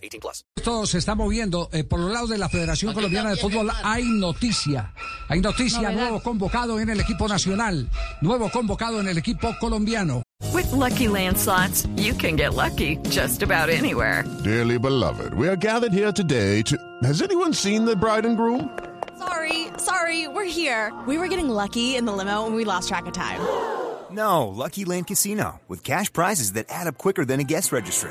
18 plus. Esto se está moviendo. Eh, por los lados de la Federación Colombiana de Fútbol hay noticia. Hay noticia. Nuevo convocado en el equipo nacional. Nuevo convocado en el equipo colombiano. With Lucky Land slots, you can get lucky just about anywhere. Dearly beloved, we are gathered here today to... Has anyone seen the bride and groom? Sorry, sorry, we're here. We were getting lucky in the limo and we lost track of time. No, Lucky Land Casino, with cash prizes that add up quicker than a guest registry.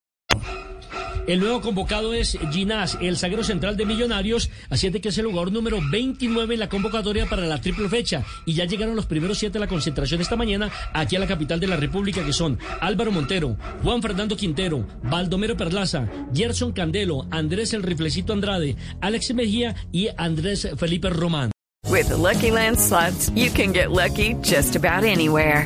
El nuevo convocado es Ginás, el zaguero central de Millonarios, asciende que es el jugador número 29 en la convocatoria para la triple fecha. Y ya llegaron los primeros siete a la concentración esta mañana aquí a la capital de la República, que son Álvaro Montero, Juan Fernando Quintero, Baldomero Perlaza, Gerson Candelo, Andrés el Riflecito Andrade, Alex Mejía y Andrés Felipe Román. With Lucky Land slots, you can get lucky just about anywhere.